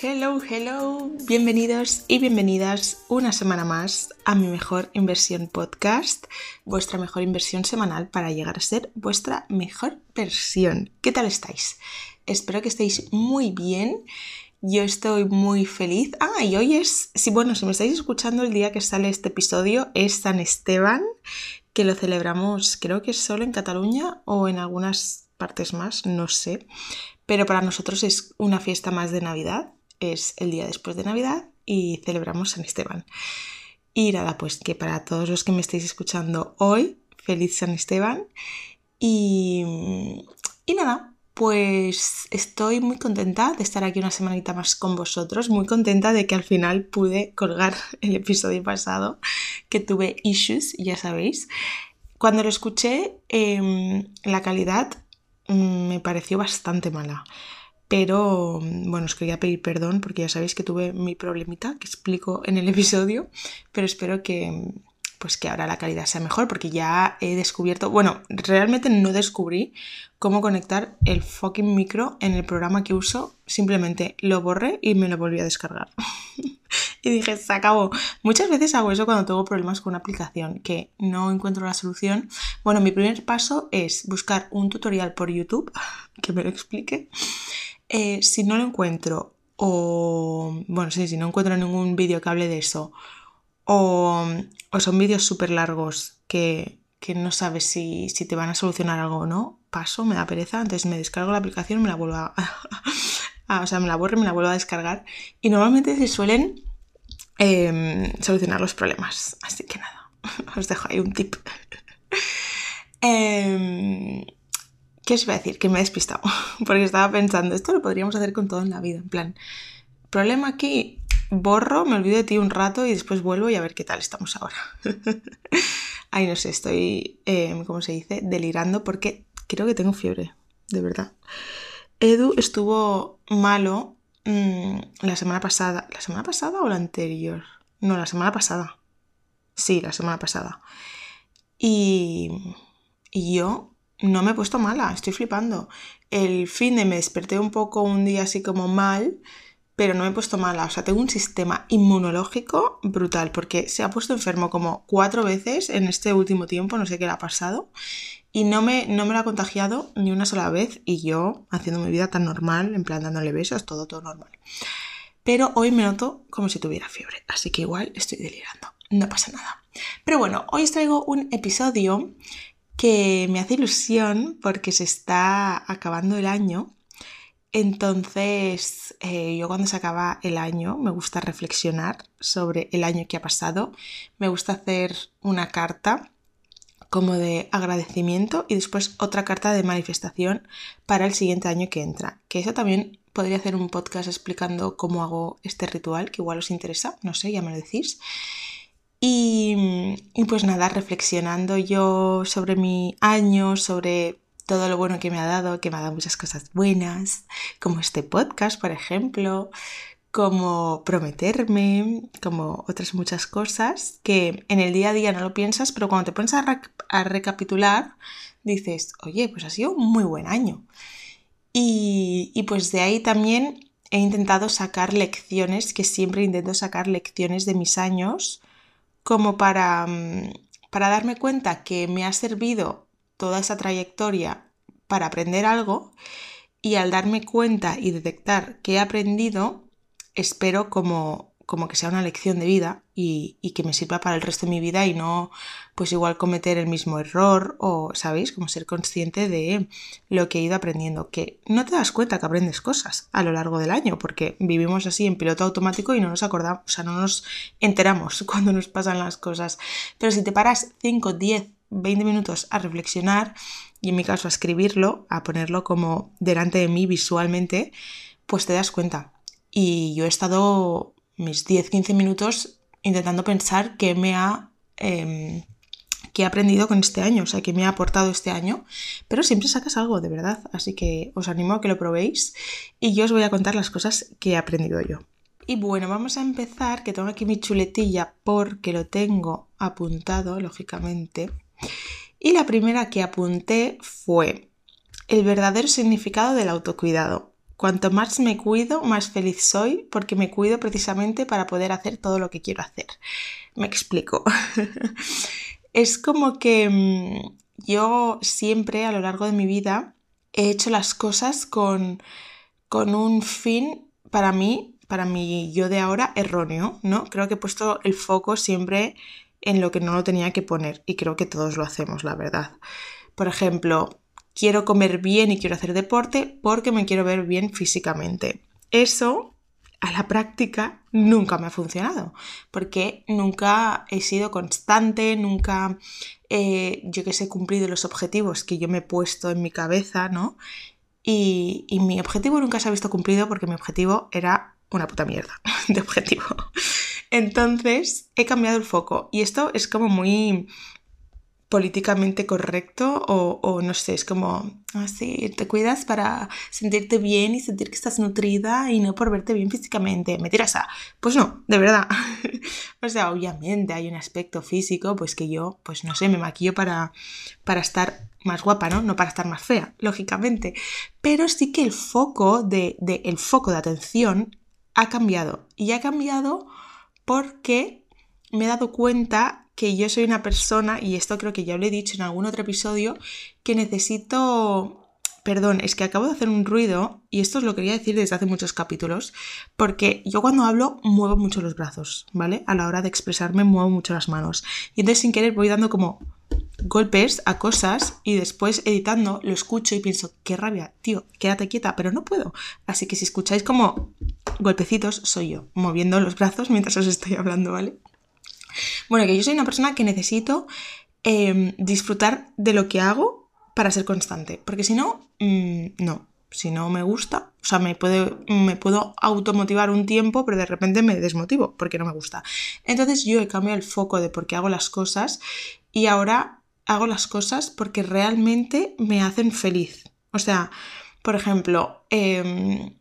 Hello, hello, bienvenidos y bienvenidas una semana más a mi mejor inversión podcast, vuestra mejor inversión semanal para llegar a ser vuestra mejor versión. ¿Qué tal estáis? Espero que estéis muy bien. Yo estoy muy feliz. Ah, y hoy es, si bueno, si me estáis escuchando el día que sale este episodio es San Esteban, que lo celebramos creo que solo en Cataluña o en algunas partes más, no sé. Pero para nosotros es una fiesta más de Navidad es el día después de Navidad y celebramos San Esteban. Y nada, pues que para todos los que me estéis escuchando hoy, feliz San Esteban. Y, y nada, pues estoy muy contenta de estar aquí una semanita más con vosotros, muy contenta de que al final pude colgar el episodio pasado, que tuve issues, ya sabéis. Cuando lo escuché, em, la calidad mm, me pareció bastante mala. Pero bueno, os quería pedir perdón porque ya sabéis que tuve mi problemita que explico en el episodio, pero espero que pues que ahora la calidad sea mejor porque ya he descubierto, bueno, realmente no descubrí cómo conectar el fucking micro en el programa que uso, simplemente lo borré y me lo volví a descargar. y dije, se acabó. Muchas veces hago eso cuando tengo problemas con una aplicación que no encuentro la solución. Bueno, mi primer paso es buscar un tutorial por YouTube que me lo explique eh, si no lo encuentro, o bueno, sí, si no encuentro ningún vídeo que hable de eso, o, son vídeos súper largos que, no sabes si, te van a solucionar algo o no, paso, me da pereza, entonces me descargo la aplicación, me la vuelvo a, o sea, me la borro y me la vuelvo a descargar. Y normalmente se suelen em, solucionar los problemas. Así que nada, os dejo ahí un tip. eh, ¿Qué os iba a decir? Que me he despistado. Porque estaba pensando, esto lo podríamos hacer con todo en la vida. En plan, problema aquí, borro, me olvido de ti un rato y después vuelvo y a ver qué tal estamos ahora. Ay, no sé, estoy, eh, ¿cómo se dice? Delirando porque creo que tengo fiebre, de verdad. Edu estuvo malo mm, la semana pasada. ¿La semana pasada o la anterior? No, la semana pasada. Sí, la semana pasada. Y, y yo no me he puesto mala, estoy flipando. El fin de me desperté un poco un día así como mal, pero no me he puesto mala. O sea, tengo un sistema inmunológico brutal, porque se ha puesto enfermo como cuatro veces en este último tiempo, no sé qué le ha pasado, y no me, no me lo ha contagiado ni una sola vez, y yo haciendo mi vida tan normal, en plan besos, todo, todo normal. Pero hoy me noto como si tuviera fiebre, así que igual estoy delirando, no pasa nada. Pero bueno, hoy os traigo un episodio que me hace ilusión porque se está acabando el año. Entonces, eh, yo cuando se acaba el año me gusta reflexionar sobre el año que ha pasado. Me gusta hacer una carta como de agradecimiento y después otra carta de manifestación para el siguiente año que entra. Que eso también podría hacer un podcast explicando cómo hago este ritual, que igual os interesa, no sé, ya me lo decís. Y, pues nada, reflexionando yo sobre mi año, sobre todo lo bueno que me ha dado, que me ha dado muchas cosas buenas, como este podcast, por ejemplo, como prometerme, como otras muchas cosas que en el día a día no lo piensas, pero cuando te pones a, recapitular, dices, oye, pues ha sido un muy buen año. Y pues de ahí también he intentado sacar lecciones, que siempre intento sacar lecciones de mis años, como para, mm, para darme cuenta que me ha servido toda esa trayectoria para aprender algo y al darme cuenta y detectar que he aprendido, espero como como que sea una lección de vida y, que me sirva para el resto de mi vida y no pues igual cometer el mismo error o, ¿sabéis? Como ser consciente de lo que he ido aprendiendo, que no te das cuenta que aprendes cosas a lo largo del año, porque vivimos así en piloto automático y no nos acordamos, o sea, no nos enteramos cuando nos pasan las cosas. Pero si te paras 5, 10, 20 minutos a reflexionar y en mi caso a escribirlo, a ponerlo como delante de mí visualmente, pues te das cuenta. Y yo he estado mis 10-15 minutos intentando pensar qué me ha... Em, he aprendido con este año, o sea, qué me ha aportado este año, pero siempre sacas algo, de verdad, así que os animo a que lo probéis y yo os voy a contar las cosas que he aprendido yo. Y bueno, vamos a empezar, que tengo aquí mi chuletilla porque lo tengo apuntado, lógicamente. Y la primera que apunté fue el verdadero significado del autocuidado. Cuanto más me cuido, más feliz soy porque me cuido precisamente para poder hacer todo lo que quiero hacer. Me explico. es como que mm, yo siempre a lo largo de mi vida he hecho las cosas con, con un fin para mí, para mí yo de ahora erróneo, ¿no? Creo que he puesto el foco siempre en lo que no lo tenía que poner y creo que todos lo hacemos, la verdad. Por ejemplo, quiero comer bien y quiero hacer deporte porque me quiero ver bien físicamente. Eso a la práctica nunca me ha funcionado, porque nunca he sido constante, nunca, eh, yo que sé, he cumplido los objetivos que yo me he puesto en mi cabeza, ¿no? Y, y mi objetivo nunca se ha visto cumplido porque mi objetivo era una puta mierda de objetivo. Entonces he cambiado el foco y esto es como muy políticamente correcto o, no sé, es como así, ah, te cuidas para sentirte bien y sentir que estás nutrida y no por verte bien físicamente. ¿Me tiras a? Pues no, de verdad. o sea, obviamente hay un aspecto físico, pues que yo, pues no sé, me maquillo para, para estar más guapa, ¿no? No para estar más fea, lógicamente. Pero sí que el foco de, el foco de atención ha cambiado. Y ha cambiado porque me he dado cuenta que yo soy una persona, y esto creo que ya lo he dicho en algún otro episodio, que necesito... Perdón, es que acabo de hacer un ruido y esto os lo quería decir desde hace muchos capítulos, porque yo cuando hablo muevo mucho los brazos, ¿vale? A la hora de expresarme muevo mucho las manos. Y entonces sin querer voy dando como golpes a cosas y después editando lo escucho y pienso, qué rabia, tío, quédate quieta, pero no puedo. Así que si escucháis como golpecitos, soy yo, moviendo los brazos mientras os estoy hablando, ¿vale? Bueno, que yo soy una persona que necesito em, disfrutar de lo que hago para ser constante, porque si no, mm, no, si no me gusta, o sea, me, me puedo automotivar un tiempo, pero de repente me desmotivo porque no me gusta. Entonces yo he cambiado el foco de por qué hago las cosas y ahora hago las cosas porque realmente me hacen feliz. O sea, por ejemplo, eh,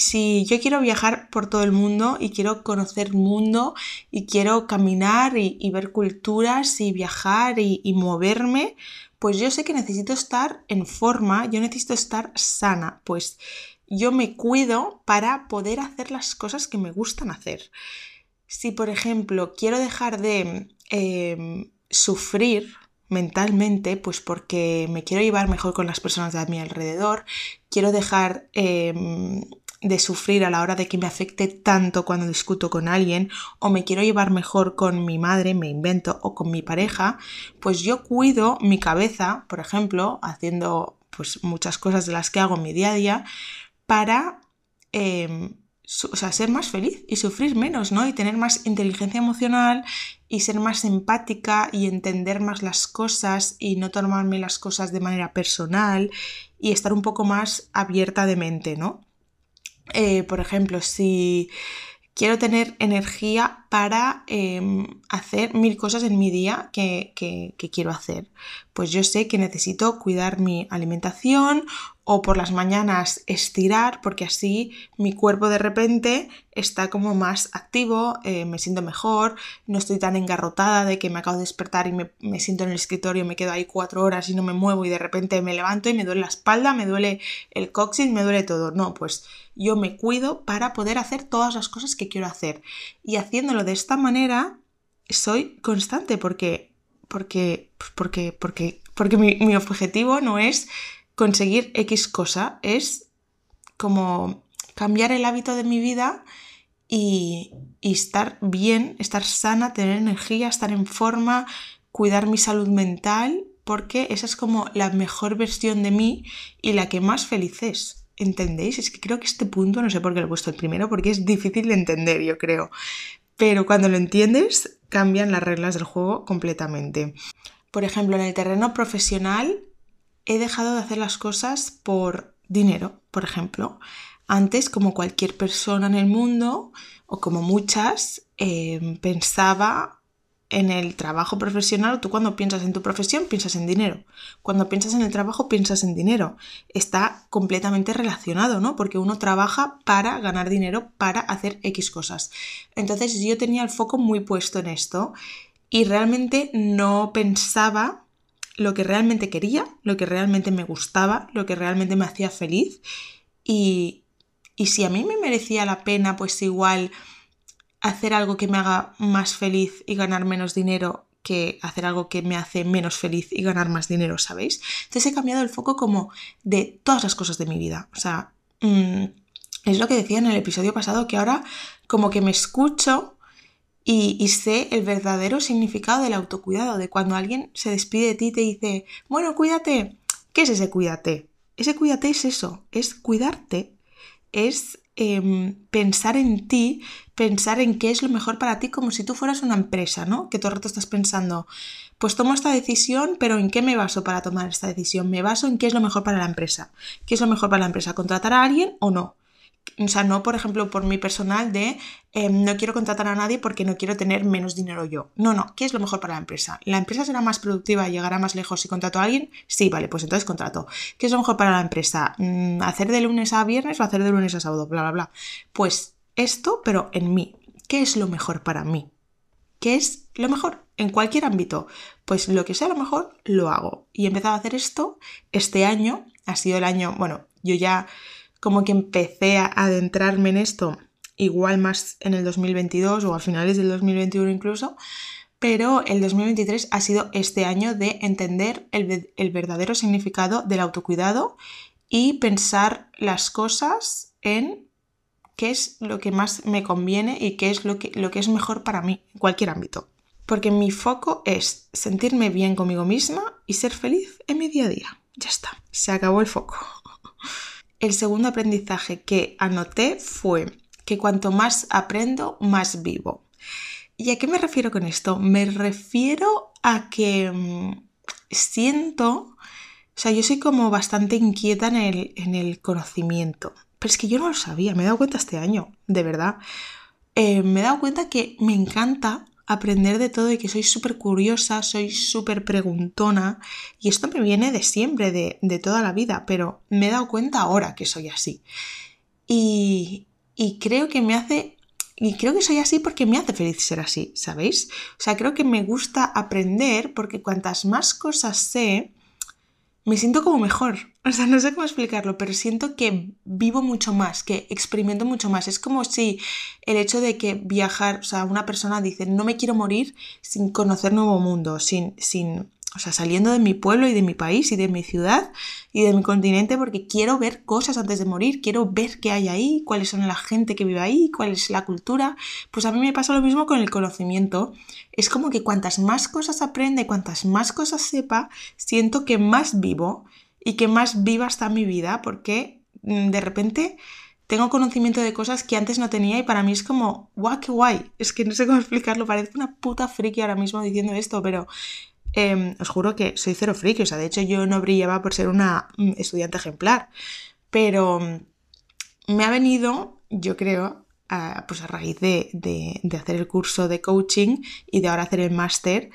si yo quiero viajar por todo el mundo y quiero conocer mundo y quiero caminar y, ver culturas y viajar y, y, moverme, pues yo sé que necesito estar en forma, yo necesito estar sana, pues yo me cuido para poder hacer las cosas que me gustan hacer. Si, por ejemplo, quiero dejar de em, sufrir mentalmente, pues porque me quiero llevar mejor con las personas de a mi alrededor, quiero dejar em, de sufrir a la hora de que me afecte tanto cuando discuto con alguien o me quiero llevar mejor con mi madre, me invento, o con mi pareja, pues yo cuido mi cabeza, por ejemplo, haciendo pues muchas cosas de las que hago en mi día a día para em, o sea, ser más feliz y sufrir menos, ¿no? Y tener más inteligencia emocional y ser más empática y entender más las cosas y no tomarme las cosas de manera personal y estar un poco más abierta de mente, ¿no? Eh, por ejemplo, si quiero tener energía para em, hacer mil cosas en mi día que, quiero hacer. Pues yo sé que necesito cuidar mi alimentación o por las mañanas estirar porque así mi cuerpo de repente está como más activo, eh, me siento mejor, no estoy tan engarrotada de que me acabo de despertar y me, me, siento en el escritorio, me quedo ahí cuatro horas y no me muevo y de repente me levanto y me duele la espalda, me duele el coxis, me duele todo. No, pues yo me cuido para poder hacer todas las cosas que quiero hacer. Y haciéndolo de esta manera, soy constante porque, porque, pues porque, porque, porque mi, objetivo no es conseguir X cosa, es como cambiar el hábito de mi vida y, y, estar bien, estar sana, tener energía, estar en forma, cuidar mi salud mental, porque esa es como la mejor versión de mí y la que más feliz es. ¿Entendéis? Es que creo que este punto, no sé por qué lo he puesto el primero, porque es difícil de entender, yo creo. Pero cuando lo entiendes, cambian las reglas del juego completamente. Por ejemplo, en el terreno profesional, he dejado de hacer las cosas por dinero, por ejemplo. Antes, como cualquier persona en el mundo, o como muchas, eh, pensaba en el trabajo profesional, tú cuando piensas en tu profesión piensas en dinero. Cuando piensas en el trabajo piensas en dinero. Está completamente relacionado, ¿no? Porque uno trabaja para ganar dinero, para hacer X cosas. Entonces yo tenía el foco muy puesto en esto y realmente no pensaba lo que realmente quería, lo que realmente me gustaba, lo que realmente me hacía feliz y y si a mí me merecía la pena, pues igual hacer algo que me haga más feliz y ganar menos dinero que hacer algo que me hace menos feliz y ganar más dinero, ¿sabéis? Entonces he cambiado el foco como de todas las cosas de mi vida. O sea, mm, es lo que decía en el episodio pasado, que ahora como que me escucho y, y, sé el verdadero significado del autocuidado, de cuando alguien se despide de ti y te dice, bueno, cuídate. ¿Qué es ese cuídate? Ese cuídate es eso, es cuidarte, es Em, pensar en ti, pensar en qué es lo mejor para ti, como si tú fueras una empresa, ¿no? Que todo el rato estás pensando, pues tomo esta decisión, pero ¿en qué me baso para tomar esta decisión? Me baso en qué es lo mejor para la empresa. ¿Qué es lo mejor para la empresa? ¿Contratar a alguien o no? O sea, no, por ejemplo, por mi personal de em, no quiero contratar a nadie porque no quiero tener menos dinero yo. No, no, ¿qué es lo mejor para la empresa? ¿La empresa será más productiva y llegará más lejos si contrato a alguien? Sí, vale, pues entonces contrato. ¿Qué es lo mejor para la empresa? Mm, ¿Hacer de lunes a viernes o hacer de lunes a sábado? Bla, bla, bla. Pues esto, pero en mí. ¿Qué es lo mejor para mí? ¿Qué es lo mejor? En cualquier ámbito. Pues lo que sea lo mejor, lo hago. Y he empezado a hacer esto este año. Ha sido el año, bueno, yo ya como que empecé a adentrarme en esto igual más en el 2022 o a finales del 2021 incluso, pero el 2023 ha sido este año de entender el, verdadero significado del autocuidado y pensar las cosas en qué es lo que más me conviene y qué es lo que, lo que es mejor para mí en cualquier ámbito. Porque mi foco es sentirme bien conmigo misma y ser feliz en mi día a día. Ya está, se acabó el foco el segundo aprendizaje que anoté fue que cuanto más aprendo, más vivo. ¿Y a qué me refiero con esto? Me refiero a que mm, siento, o sea, yo soy como bastante inquieta en el, en el, conocimiento, pero es que yo no lo sabía, me he dado cuenta este año, de verdad. Eh, me he dado cuenta que me encanta aprender de todo y que soy súper curiosa, soy súper preguntona y esto me viene de siempre, de, de, toda la vida, pero me he dado cuenta ahora que soy así. Y, y creo que me hace... Y creo que soy así porque me hace feliz ser así, ¿sabéis? O sea, creo que me gusta aprender porque cuantas más cosas sé, me siento como mejor. O sea, no sé cómo explicarlo, pero siento que vivo mucho más, que experimento mucho más. Es como si el hecho de que viajar, o sea, una persona dice, no me quiero morir sin conocer nuevo mundo, sin, sin o sea, saliendo de mi pueblo y de mi país y de mi ciudad y de mi continente porque quiero ver cosas antes de morir, quiero ver qué hay ahí, cuáles son la gente que vive ahí, cuál es la cultura. Pues a mí me pasa lo mismo con el conocimiento. Es como que cuantas más cosas aprende, cuantas más cosas sepa, siento que más vivo y que más viva está mi vida porque mm, de repente tengo conocimiento de cosas que antes no tenía y para mí es como, guau, qué guay. Es que no sé cómo explicarlo, parece una puta friki ahora mismo diciendo esto, pero Em, os juro que soy cero friki, o sea, de hecho yo no brillaba por ser una mm, estudiante ejemplar, pero mm, me ha venido, yo creo, pues a raíz de, de, hacer el curso de coaching y de ahora hacer el máster,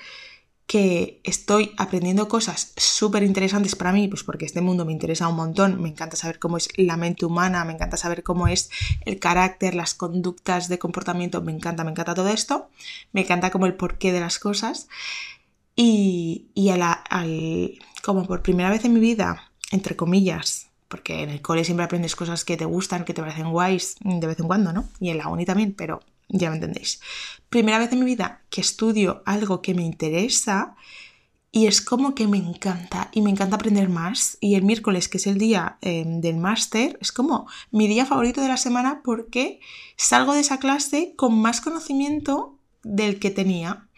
que estoy aprendiendo cosas súper interesantes para mí, pues porque este mundo me interesa un montón, me encanta saber cómo es la mente humana, me encanta saber cómo es el carácter, las conductas de comportamiento, me encanta, me encanta todo esto, me encanta como el porqué de las cosas. Y, y a la, al, como por primera vez en mi vida, entre comillas, porque en el cole siempre aprendes cosas que te gustan, que te parecen guays de vez en cuando, ¿no? Y en la uni también, pero ya me entendéis. Primera vez en mi vida que estudio algo que me interesa y es como que me encanta y me encanta aprender más. Y el miércoles, que es el día em, del máster, es como mi día favorito de la semana porque salgo de esa clase con más conocimiento del que tenía.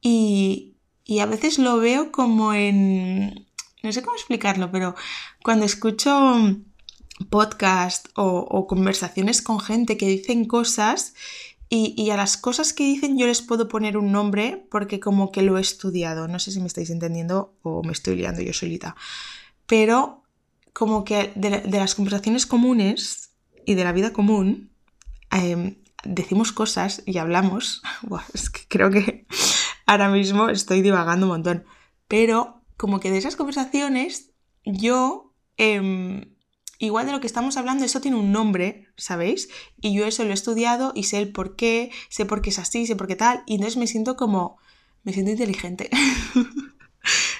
Y, y a veces lo veo como en... no sé cómo explicarlo, pero cuando escucho podcast o, conversaciones con gente que dicen cosas y, a las cosas que dicen yo les puedo poner un nombre porque como que lo he estudiado. No sé si me estáis entendiendo o me estoy liando yo solita. Pero como que de, las conversaciones comunes y de la vida común em, decimos cosas y hablamos. es que creo que ahora mismo estoy divagando un montón. Pero como que de esas conversaciones, yo, em, igual de lo que estamos hablando, eso tiene un nombre, ¿sabéis? Y yo eso lo he estudiado y sé el por qué, sé por qué es así, sé por qué tal, y entonces me siento como, me siento inteligente.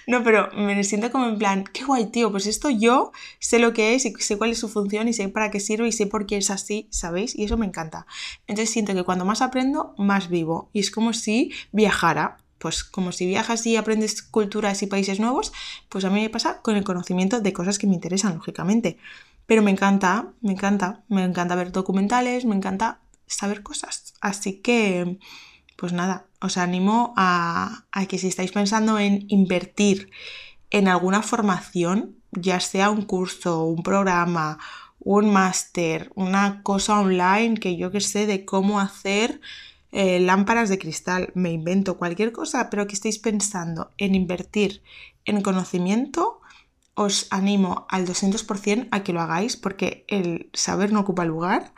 No, pero me siento como en plan, qué guay, tío, pues esto yo sé lo que es y sé cuál es su función y sé para qué sirve y sé por qué es así, ¿sabéis? Y eso me encanta. Entonces siento que cuando más aprendo, más vivo. Y es como si viajara. Pues como si viajas y aprendes culturas y países nuevos, pues a mí me pasa con el conocimiento de cosas que me interesan, lógicamente. Pero me encanta, me encanta, me encanta ver documentales, me encanta saber cosas. Así que, pues nada, os animo a, que si estáis pensando en invertir en alguna formación, ya sea un curso, un programa, un máster, una cosa online que yo que sé de cómo hacer eh, lámparas de cristal, me invento cualquier cosa, pero que estéis pensando en invertir en conocimiento, os animo al 200% a que lo hagáis porque el saber no ocupa lugar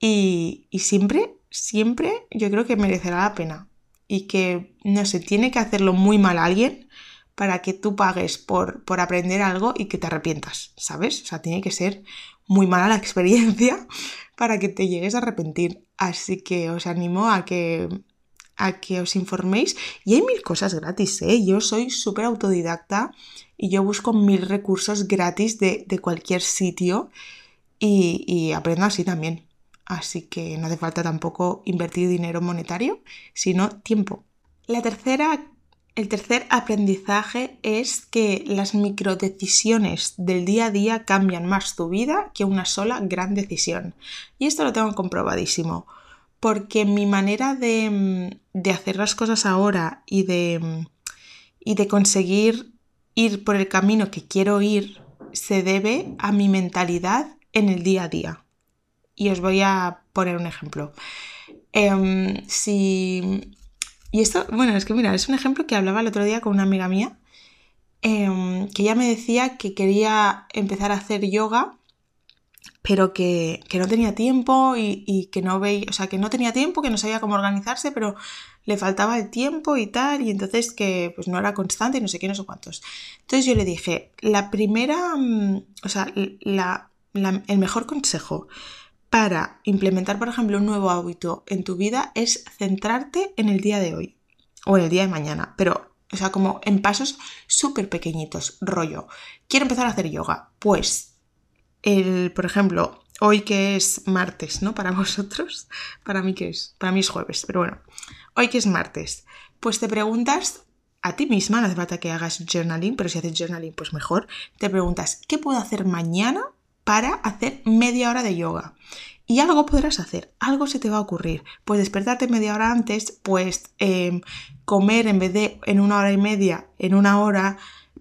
y, y siempre, siempre yo creo que merecerá la pena. Y que, no sé, tiene que hacerlo muy mal alguien para que tú pagues por, por aprender algo y que te arrepientas, ¿sabes? O sea, tiene que ser muy mala la experiencia para que te llegues a arrepentir. Así que os animo a que, a que os informéis. Y hay mil cosas gratis, ¿eh? Yo soy súper autodidacta y yo busco mil recursos gratis de, cualquier sitio y, y aprendo así también así que no hace falta tampoco invertir dinero monetario, sino tiempo. La tercera, el tercer aprendizaje es que las microdecisiones del día a día cambian más tu vida que una sola gran decisión. Y esto lo tengo comprobadísimo, porque mi manera de, de hacer las cosas ahora y de, y de conseguir ir por el camino que quiero ir se debe a mi mentalidad en el día a día. Y os voy a poner un ejemplo. Em, si... Y esto, bueno, es que mira, es un ejemplo que hablaba el otro día con una amiga mía, em, que ella me decía que quería empezar a hacer yoga, pero que, no tenía tiempo y, que no veía, o sea, que no tenía tiempo, que no sabía cómo organizarse, pero le faltaba el tiempo y tal, y entonces que pues no era constante y no sé qué, no sé cuántos. Entonces yo le dije, la primera, mm, o sea, el mejor consejo para implementar, por ejemplo, un nuevo hábito en tu vida es centrarte en el día de hoy o en el día de mañana, pero, o sea, como en pasos súper pequeñitos, rollo. Quiero empezar a hacer yoga. Pues, el, por ejemplo, hoy que es martes, ¿no? Para vosotros, para mí que es, para mí es jueves, pero bueno, hoy que es martes, pues te preguntas a ti misma, no hace falta que hagas journaling, pero si haces journaling, pues mejor, te preguntas, ¿qué puedo hacer mañana para hacer media hora de yoga. Y algo podrás hacer, algo se te va a ocurrir. Pues despertarte media hora antes, pues em, comer en vez de en una hora y media, en una hora,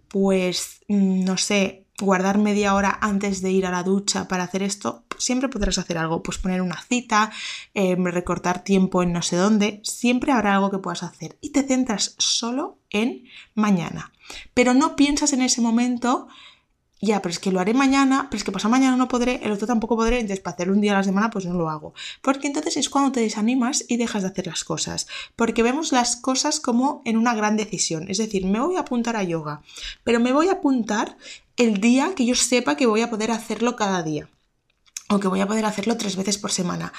pues mm, no sé, guardar media hora antes de ir a la ducha para hacer esto, siempre podrás hacer algo, pues poner una cita, em, recortar tiempo en no sé dónde, siempre habrá algo que puedas hacer y te centras solo en mañana. Pero no piensas en ese momento ya, pero es que lo haré mañana, pero es que pasado mañana no podré, el otro tampoco podré, entonces para hacer un día a la semana pues no lo hago. Porque entonces es cuando te desanimas y dejas de hacer las cosas. Porque vemos las cosas como en una gran decisión. Es decir, me voy a apuntar a yoga, pero me voy a apuntar el día que yo sepa que voy a poder hacerlo cada día. O que voy a poder hacerlo tres veces por semana.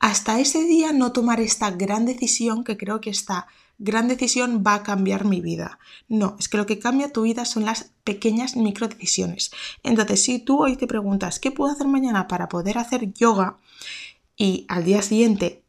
Hasta ese día no tomar esta gran decisión que creo que está gran decisión va a cambiar mi vida. No, es que lo que cambia tu vida son las pequeñas micro decisiones. Entonces, si tú hoy te preguntas, ¿qué puedo hacer mañana para poder hacer yoga? Y al día siguiente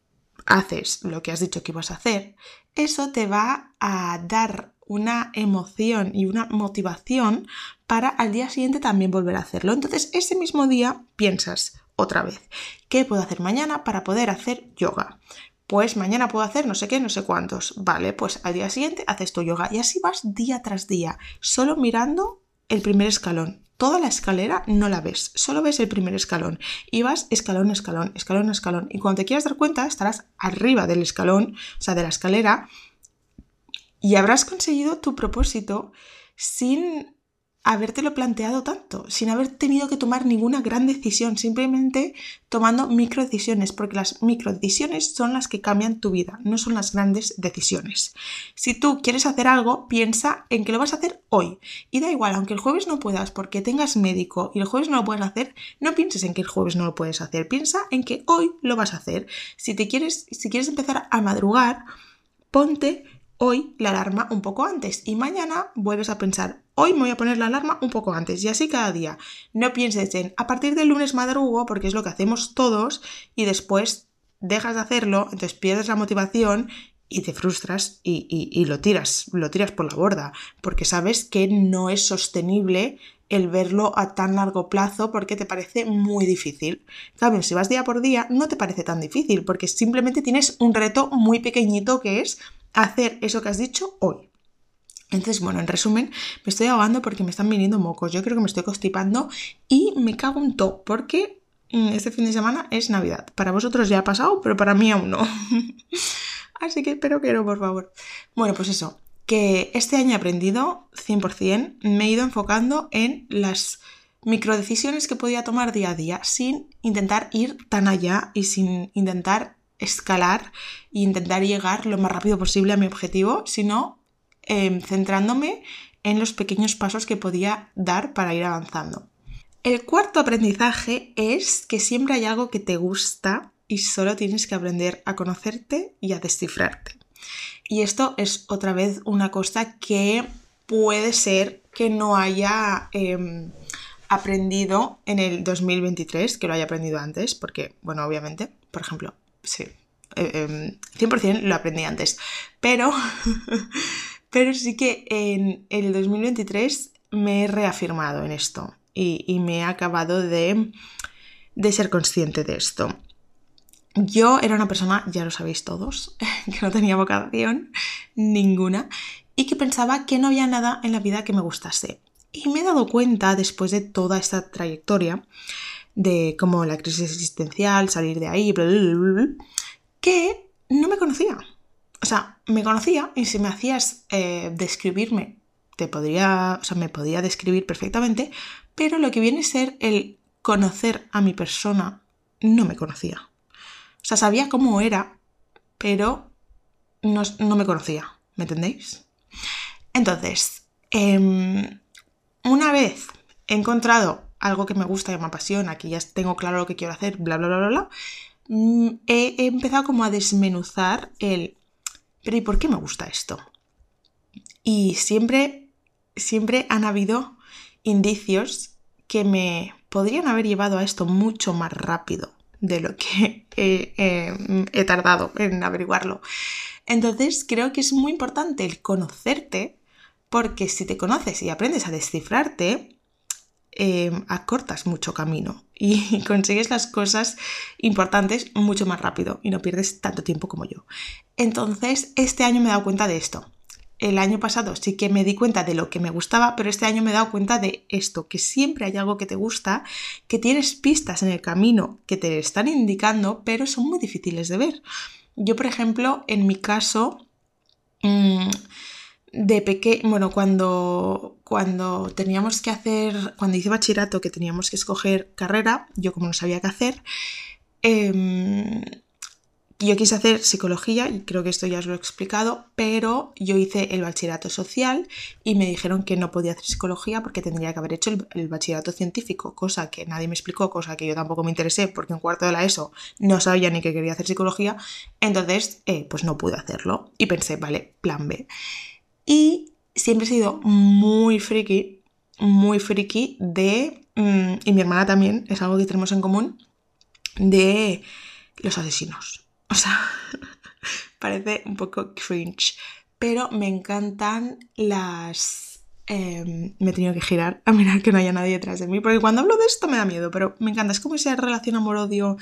haces lo que has dicho que ibas a hacer, eso te va a dar una emoción y una motivación para al día siguiente también volver a hacerlo. Entonces, ese mismo día piensas otra vez, ¿qué puedo hacer mañana para poder hacer yoga? Pues mañana puedo hacer no sé qué, no sé cuántos. Vale, pues al día siguiente haces tu yoga y así vas día tras día, solo mirando el primer escalón. Toda la escalera no la ves, solo ves el primer escalón y vas escalón, escalón, escalón, escalón. Y cuando te quieras dar cuenta, estarás arriba del escalón, o sea, de la escalera, y habrás conseguido tu propósito sin habértelo planteado tanto, sin haber tenido que tomar ninguna gran decisión, simplemente tomando micro decisiones, porque las micro decisiones son las que cambian tu vida, no son las grandes decisiones. Si tú quieres hacer algo, piensa en que lo vas a hacer hoy. Y da igual, aunque el jueves no puedas porque tengas médico y el jueves no lo puedes hacer, no pienses en que el jueves no lo puedes hacer, piensa en que hoy lo vas a hacer. Si te quieres, si quieres empezar a madrugar, ponte hoy la alarma un poco antes y mañana vuelves a pensar, hoy me voy a poner la alarma un poco antes y así cada día. No pienses en, a partir del lunes madrugo, porque es lo que hacemos todos y después dejas de hacerlo, entonces pierdes la motivación y te frustras y, y, lo tiras, lo tiras por la borda, porque sabes que no es sostenible el verlo a tan largo plazo porque te parece muy difícil. En si vas día por día, no te parece tan difícil porque simplemente tienes un reto muy pequeñito que es hacer eso que has dicho hoy. Entonces, bueno, en resumen, me estoy ahogando porque me están viniendo mocos. Yo creo que me estoy constipando y me cago en todo porque mm, este fin de semana es Navidad. Para vosotros ya ha pasado, pero para mí aún no. Así que espero que no, por favor. Bueno, pues eso, que este año he aprendido 100%, me he ido enfocando en las microdecisiones que podía tomar día a día sin intentar ir tan allá y sin intentar escalar e intentar llegar lo más rápido posible a mi objetivo, sino em, centrándome en los pequeños pasos que podía dar para ir avanzando. El cuarto aprendizaje es que siempre hay algo que te gusta y solo tienes que aprender a conocerte y a descifrarte. Y esto es otra vez una cosa que puede ser que no haya em, aprendido en el 2023, que lo haya aprendido antes, porque, bueno, obviamente, por ejemplo, sí, 100% em, lo aprendí antes, pero, pero sí que en el 2023 me he reafirmado en esto y, y me he acabado de, de ser consciente de esto. Yo era una persona, ya lo sabéis todos, que no tenía vocación ninguna y que pensaba que no había nada en la vida que me gustase. Y me he dado cuenta después de toda esta trayectoria de como la crisis existencial, salir de ahí, que no me conocía. O sea, me conocía y si me hacías eh, describirme, te podría, o sea, me podía describir perfectamente, pero lo que viene a ser el conocer a mi persona, no me conocía. O sea, sabía cómo era, pero no, me conocía, ¿me entendéis? Entonces, em, una vez he encontrado algo que me gusta y me apasiona, que ya tengo claro lo que quiero hacer, bla, bla, bla, bla, bla, mm, he, he empezado como a desmenuzar el, pero ¿y por qué me gusta esto? Y siempre, siempre han habido indicios que me podrían haber llevado a esto mucho más rápido de lo que he tardado en averiguarlo. Entonces creo que es muy importante el conocerte porque si te conoces y aprendes a descifrarte, em, acortas mucho camino y consigues las cosas importantes mucho más rápido y no pierdes tanto tiempo como yo. Entonces, este año me he dado cuenta de esto el año pasado sí que me di cuenta de lo que me gustaba, pero este año me he dado cuenta de esto, que siempre hay algo que te gusta, que tienes pistas en el camino que te están indicando, pero son muy difíciles de ver. Yo, por ejemplo, en mi caso, mm, de pequeño, bueno, cuando, cuando teníamos que hacer, cuando hice bachillerato, que teníamos que escoger carrera, yo como no sabía qué hacer, eh, yo quise hacer psicología, y creo que esto ya os lo he explicado, pero yo hice el bachillerato social y me dijeron que no podía hacer psicología porque tendría que haber hecho el, bachillerato científico, cosa que nadie me explicó, cosa que yo tampoco me interesé porque en cuarto de la ESO no sabía ni que quería hacer psicología, entonces eh, pues no pude hacerlo y pensé, vale, plan B. Y siempre he sido muy friki, muy friki de, mm, y mi hermana también, es algo que tenemos en común, de los asesinos o sea, parece un poco cringe. Pero me encantan las... Em, me he tenido que girar a mirar que no haya nadie detrás de mí, porque cuando hablo de esto me da miedo, pero me encanta. Es como esa relación amor-odio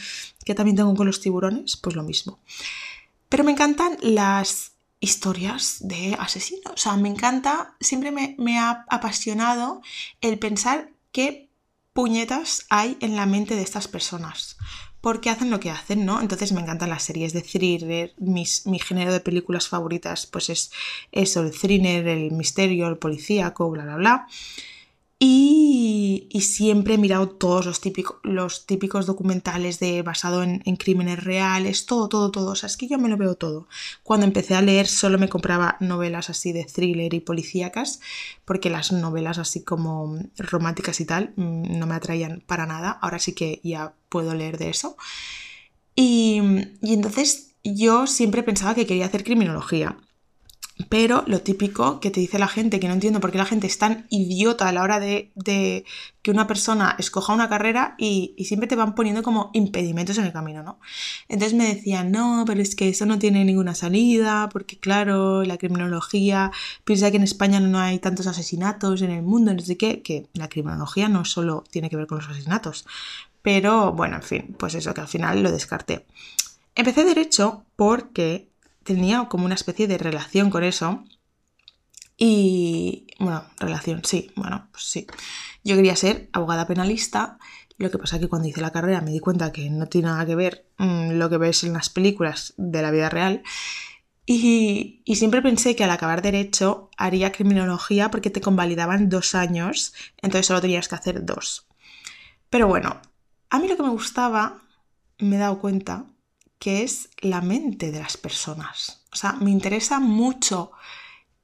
que también tengo con los tiburones, pues lo mismo. Pero me encantan las historias de asesinos. O sea, me encanta, siempre me, ha apasionado el pensar qué puñetas hay en la mente de estas personas porque hacen lo que hacen, ¿no? Entonces me encantan las series de thriller, mis, mi género de películas favoritas pues es eso, el thriller, el misterio, el policíaco, bla, bla, bla. Y, siempre he mirado todos los, típicos, los típicos documentales de, basado en, crímenes reales, todo, todo, todo. O sea, es que yo me lo veo todo. Cuando empecé a leer solo me compraba novelas así de thriller y policíacas, porque las novelas así como románticas y tal mm, no me atraían para nada. Ahora sí que ya puedo leer de eso. Y, y entonces yo siempre pensaba que quería hacer criminología. Pero lo típico que te dice la gente, que no entiendo por qué la gente es tan idiota a la hora de, que una persona escoja una carrera y, siempre te van poniendo como impedimentos en el camino, ¿no? Entonces me decían, no, pero es que eso no tiene ninguna salida, porque claro, la criminología, piensa que en España no hay tantos asesinatos en el mundo, no sé qué, que la criminología no solo tiene que ver con los asesinatos. Pero bueno, en fin, pues eso, que al final lo descarté. Empecé derecho porque tenía como una especie de relación con eso. Y, bueno, relación, sí, bueno, pues sí. Yo quería ser abogada penalista. Lo que pasa que cuando hice la carrera me di cuenta que no tiene nada que ver mm, lo que ves en las películas de la vida real. Y, y, siempre pensé que al acabar derecho haría criminología porque te convalidaban dos años, entonces solo tenías que hacer dos. Pero bueno, a mí lo que me gustaba, me he dado cuenta, que es la mente de las personas. O sea, me interesa mucho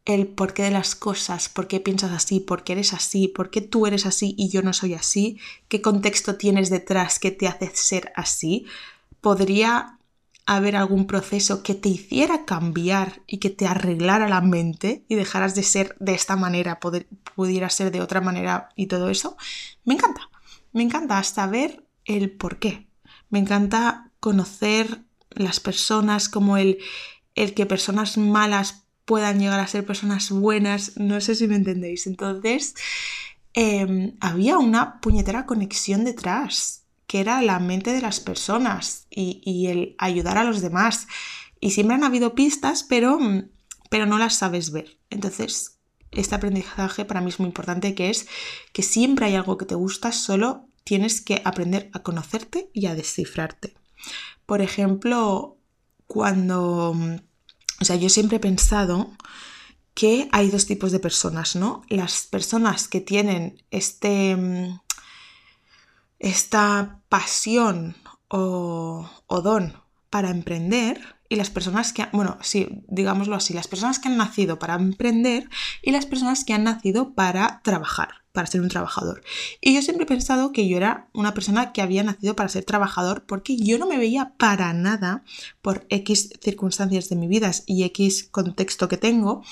el porqué de las cosas, por qué piensas así, por qué eres así, por qué tú eres así y yo no soy así, qué contexto tienes detrás que te hace ser así. ¿Podría haber algún proceso que te hiciera cambiar y que te arreglara la mente y dejaras de ser de esta manera, pudiera ser de otra manera y todo eso? Me encanta, me encanta saber el por qué. Me encanta conocer las personas, como el, el que personas malas puedan llegar a ser personas buenas, no sé si me entendéis. Entonces, em, había una puñetera conexión detrás, que era la mente de las personas y, y, el ayudar a los demás. Y siempre han habido pistas, pero, pero no las sabes ver. Entonces, este aprendizaje para mí es muy importante, que es que siempre hay algo que te gusta, solo tienes que aprender a conocerte y a descifrarte. Por ejemplo, cuando... O sea, yo siempre he pensado que hay dos tipos de personas, ¿no? Las personas que tienen este... esta pasión o, don para emprender y las personas que, bueno, sí, digámoslo así, las personas que han nacido para emprender y las personas que han nacido para trabajar, para ser un trabajador. Y yo siempre he pensado que yo era una persona que había nacido para ser trabajador porque yo no me veía para nada por X circunstancias de mi vida y X contexto que tengo,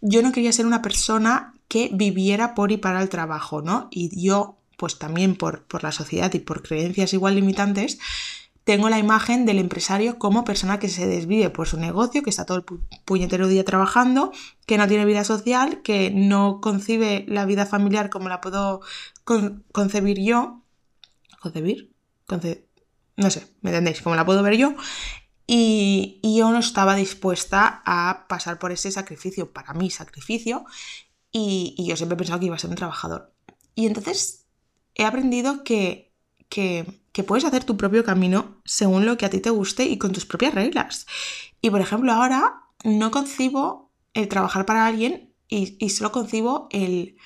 yo no quería ser una persona que viviera por y para el trabajo, ¿no? Y yo, pues también por, por la sociedad y por creencias igual limitantes, tengo la imagen del empresario como persona que se desvive por su negocio, que está todo el puñetero día trabajando, que no tiene vida social, que no concibe la vida familiar como la puedo concebir yo. ¿Concebir? no sé, ¿me entendéis? Como la puedo ver yo. Y, yo no estaba dispuesta a pasar por ese sacrificio, para mí sacrificio, y, y yo siempre he pensado que iba a ser un trabajador. Y entonces he aprendido que, que que puedes hacer tu propio camino según lo que a ti te guste y con tus propias reglas. Y por ejemplo, ahora no concibo el trabajar para alguien y, solo concibo el,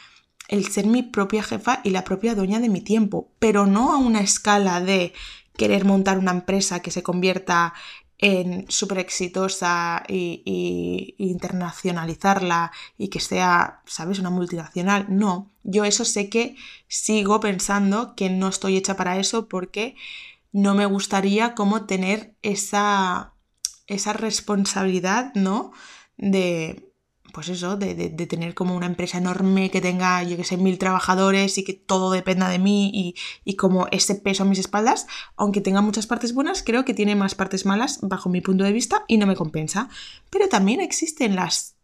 el ser mi propia jefa y la propia dueña de mi tiempo, pero no a una escala de querer montar una empresa que se convierta súper exitosa y, internacionalizarla y que sea, ¿sabes?, una multinacional. No, yo eso sé que sigo pensando que no estoy hecha para eso porque no me gustaría como tener esa, esa responsabilidad, ¿no? De, pues eso, de, tener como una empresa enorme que tenga, yo que sé, mil trabajadores y que todo dependa de mí y, como ese peso a mis espaldas, aunque tenga muchas partes buenas, creo que tiene más partes malas bajo mi punto de vista y no me compensa. Pero también existen las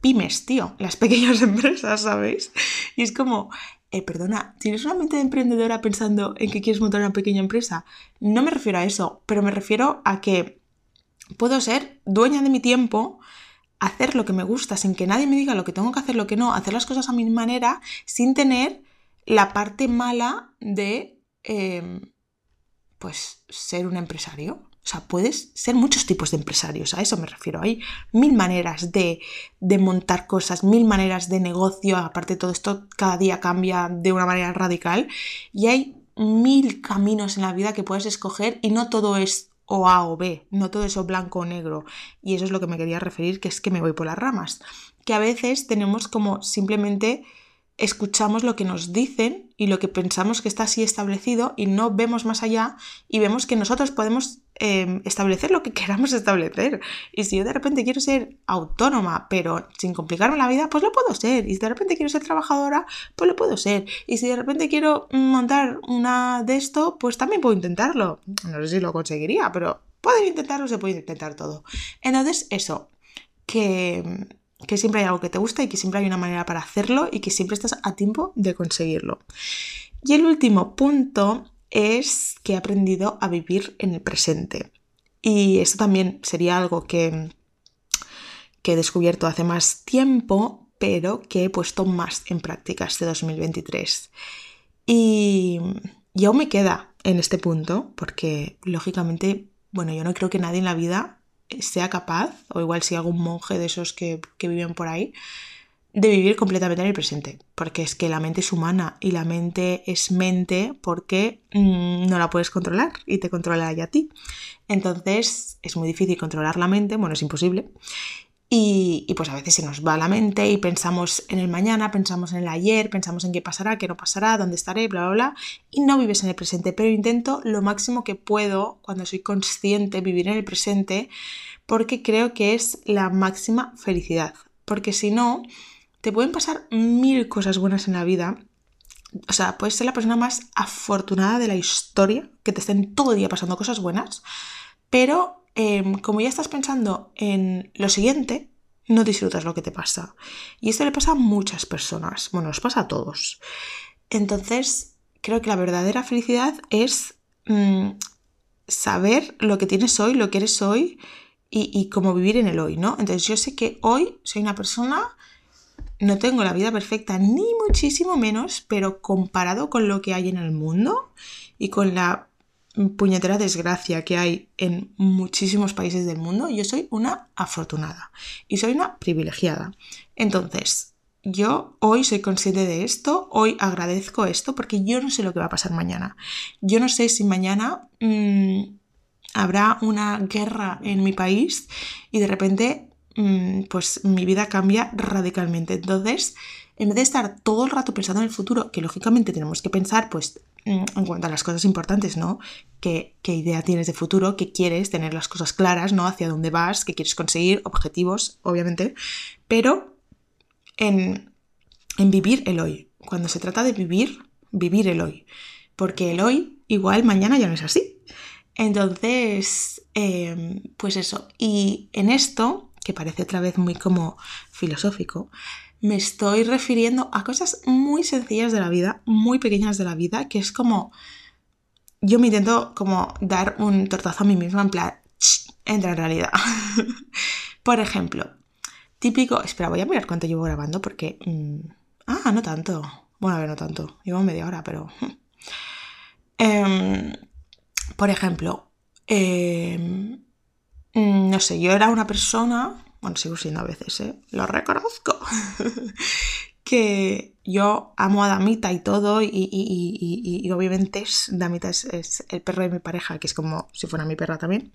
pymes, tío, las pequeñas empresas, ¿sabéis? Y es como, eh, perdona, ¿tienes una mente de emprendedora pensando en que quieres montar una pequeña empresa? No me refiero a eso, pero me refiero a que puedo ser dueña de mi tiempo, hacer lo que me gusta sin que nadie me diga lo que tengo que hacer, lo que no, hacer las cosas a mi manera sin tener la parte mala de, em, pues, ser un empresario. O sea, puedes ser muchos tipos de empresarios, a eso me refiero. Hay mil maneras de, de montar cosas, mil maneras de negocio, aparte todo esto cada día cambia de una manera radical y hay mil caminos en la vida que puedes escoger y no todo es o A o B, no todo eso blanco o negro. Y eso es lo que me quería referir, que es que me voy por las ramas. Que a veces tenemos como simplemente escuchamos lo que nos dicen y lo que pensamos que está así establecido y no vemos más allá y vemos que nosotros podemos em, establecer lo que queramos establecer. Y si yo de repente quiero ser autónoma, pero sin complicarme la vida, pues lo puedo ser. Y si de repente quiero ser trabajadora, pues lo puedo ser. Y si de repente quiero montar una de esto, pues también puedo intentarlo. No sé si lo conseguiría, pero puedo intentarlo, se puede intentar todo. Entonces, eso, que, que siempre hay algo que te gusta y que siempre hay una manera para hacerlo y que siempre estás a tiempo de conseguirlo. Y el último punto es que he aprendido a vivir en el presente. Y esto también sería algo que, que he descubierto hace más tiempo, pero que he puesto más en práctica este 2023. Y, y aún me queda en este punto, porque lógicamente, bueno, yo no creo que nadie en la vida sea capaz, o igual si algún monje de esos que, que viven por ahí, de vivir completamente en el presente, porque es que la mente es humana y la mente es mente porque mm, no la puedes controlar y te controla ya a ti. Entonces es muy difícil controlar la mente, bueno, es imposible. Y, y, pues a veces se nos va la mente y pensamos en el mañana, pensamos en el ayer, pensamos en qué pasará, qué no pasará, dónde estaré, bla, bla, bla, y no vives en el presente. Pero intento lo máximo que puedo, cuando soy consciente, vivir en el presente, porque creo que es la máxima felicidad. Porque si no, te pueden pasar mil cosas buenas en la vida. O sea, puedes ser la persona más afortunada de la historia, que te estén todo el día pasando cosas buenas, pero em, como ya estás pensando en lo siguiente, no disfrutas lo que te pasa. Y esto le pasa a muchas personas, bueno, nos pasa a todos. Entonces, creo que la verdadera felicidad es mm, saber lo que tienes hoy, lo que eres hoy y, y cómo vivir en el hoy, ¿no? Entonces, yo sé que hoy soy una persona no tengo la vida perfecta, ni muchísimo menos, pero comparado con lo que hay en el mundo y con la puñetera desgracia que hay en muchísimos países del mundo, yo soy una afortunada y soy una privilegiada. Entonces, yo hoy soy consciente de esto, hoy agradezco esto porque yo no sé lo que va a pasar mañana. Yo no sé si mañana mmm, habrá una guerra en mi país y de repente Mm, pues mi vida cambia radicalmente. Entonces, en vez de estar todo el rato pensando en el futuro, que lógicamente tenemos que pensar, pues, mm, en cuanto a las cosas importantes, ¿no? ¿Qué, idea tienes de futuro? ¿Qué quieres? Tener las cosas claras, ¿no? Hacia dónde vas, qué quieres conseguir, objetivos, obviamente. Pero en, en vivir el hoy. Cuando se trata de vivir, vivir el hoy. Porque el hoy, igual mañana ya no es así. Entonces, em, pues eso. Y en esto que parece otra vez muy como filosófico, me estoy refiriendo a cosas muy sencillas de la vida, muy pequeñas de la vida, que es como yo me intento como dar un tortazo a mí misma en plan, entra en realidad. Por ejemplo, típico, espera, voy a mirar cuánto llevo grabando porque... Mm, ah, no tanto. Bueno, a ver, no tanto. Llevo media hora, pero... Em, por ejemplo, eh, Mm, no sé, yo era una persona, bueno, sigo siendo a veces, ¿eh? lo reconozco, que yo amo a Damita y todo, y, obviamente Damita es, el perro de mi pareja, que es como si fuera mi perra también,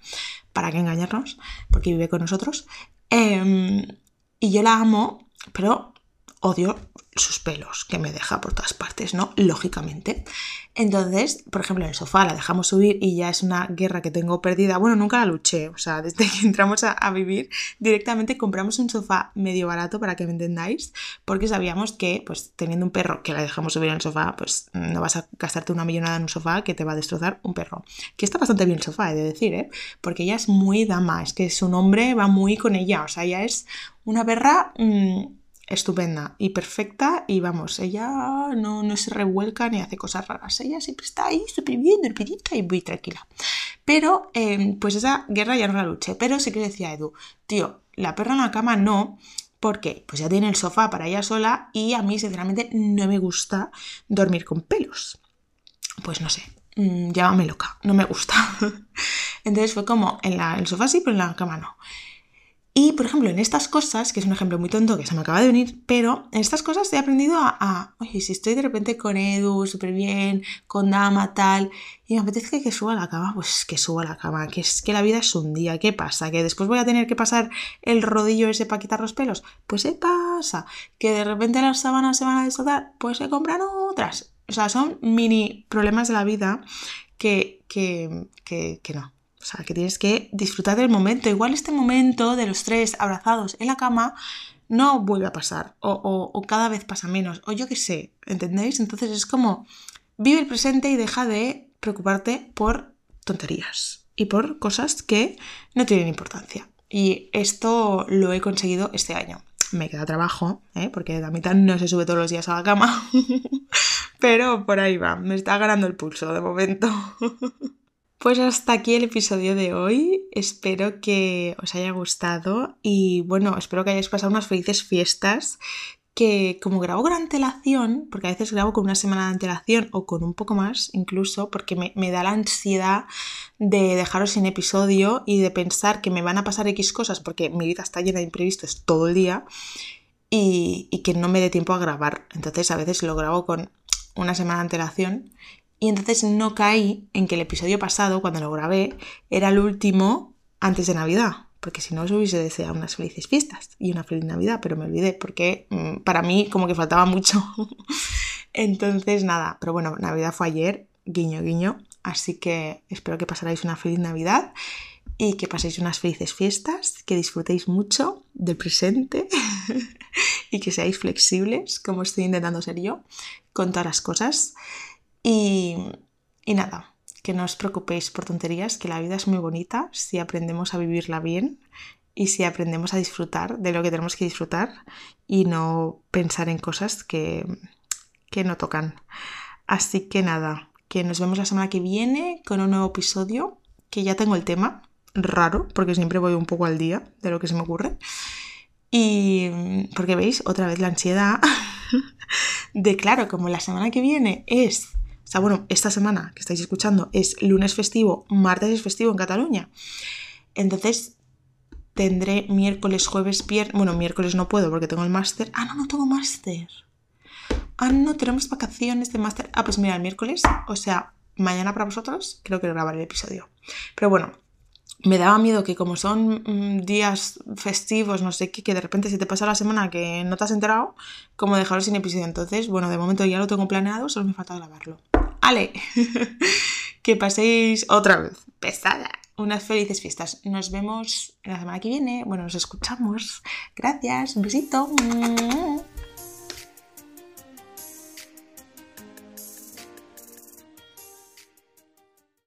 para que engañarnos, porque vive con nosotros. Em, y yo la amo, pero odio sus pelos que me deja por todas partes, ¿no? Lógicamente. Entonces, por ejemplo, en el sofá la dejamos subir y ya es una guerra que tengo perdida. Bueno, nunca la luché, o sea, desde que entramos a, vivir, directamente compramos un sofá medio barato, para que me entendáis, porque sabíamos que, pues, teniendo un perro que la dejamos subir en el sofá, pues no vas a gastarte una millonada en un sofá que te va a destrozar un perro. Que está bastante bien el sofá, he de decir, ¿eh? Porque ella es muy dama, es que su nombre va muy con ella, o sea, ella es una perra... Mmm, estupenda y perfecta y vamos, ella no, no, se revuelca ni hace cosas raras, ella siempre está ahí súper bien, dormidita y muy tranquila. Pero em, pues esa guerra ya no la luché, pero sí que decía Edu, tío, la perra en la cama no, porque pues ya tiene el sofá para ella sola y a mí sinceramente no me gusta dormir con pelos. Pues no sé, mm, llámame loca, no me gusta. Entonces fue como en, la, el sofá sí, pero en la cama no. Y, por ejemplo, en estas cosas, que es un ejemplo muy tonto que se me acaba de venir, pero en estas cosas he aprendido a, oye, si estoy de repente con Edu, súper bien, con Dama, tal, y me apetece que suba la cama, pues que suba a la cama, que es que la vida es un día, ¿qué pasa? ¿Que después voy a tener que pasar el rodillo ese para quitar los pelos? Pues se pasa. ¿Que de repente las sábanas se van a destrozar? Pues se compran otras. O sea, son mini problemas de la vida que, que, que no O sea, que tienes que disfrutar del momento. Igual este momento de los tres abrazados en la cama no vuelve a pasar. O, cada vez pasa menos. O yo qué sé, ¿entendéis? Entonces es como, vive el presente y deja de preocuparte por tonterías y por cosas que no tienen importancia. Y esto lo he conseguido este año. Me queda trabajo, ¿eh? porque la mitad no se sube todos los días a la cama. Pero por ahí va, me está ganando el pulso de momento. Pues hasta aquí el episodio de hoy. Espero que os haya gustado y bueno, espero que hayáis pasado unas felices fiestas. Que como grabo con antelación, porque a veces grabo con una semana de antelación o con un poco más incluso, porque me, da la ansiedad de dejaros sin episodio y de pensar que me van a pasar X cosas, porque mi vida está llena de imprevistos todo el día y, y que no me dé tiempo a grabar. Entonces a veces lo grabo con una semana de antelación y entonces no caí en que el episodio pasado, cuando lo grabé, era el último antes de Navidad. Porque si no, os hubiese deseado unas felices fiestas y una feliz Navidad, pero me olvidé porque mm, para mí como que faltaba mucho. entonces, nada, pero bueno, Navidad fue ayer, guiño, guiño. Así que espero que pasarais una feliz Navidad y que paséis unas felices fiestas, que disfrutéis mucho del presente y que seáis flexibles, como estoy intentando ser yo, con todas las cosas. Y, nada, que no os preocupéis por tonterías, que la vida es muy bonita si aprendemos a vivirla bien y si aprendemos a disfrutar de lo que tenemos que disfrutar y no pensar en cosas que, que no tocan. Así que nada, que nos vemos la semana que viene con un nuevo episodio, que ya tengo el tema, raro, porque siempre voy un poco al día de lo que se me ocurre. Y porque veis, otra vez la ansiedad de, claro, como la semana que viene es o sea, bueno, esta semana que estáis escuchando es lunes festivo, martes es festivo en Cataluña. Entonces tendré miércoles, jueves, viernes. Bueno, miércoles no puedo porque tengo el máster. Ah, no, no tengo máster. Ah, no, tenemos vacaciones de máster. Ah, pues mira, el miércoles, o sea, mañana para vosotros, creo que grabaré el episodio. Pero bueno, me daba miedo que como son mm, días festivos, no sé qué, que de repente se te pasa la semana que no te has enterado, como dejaros sin episodio. Entonces, bueno, de momento ya lo tengo planeado, solo me falta grabarlo. ¡Ale! que paséis otra vez, pesada, unas felices fiestas. Nos vemos la semana que viene. Bueno, nos escuchamos. Gracias, un besito.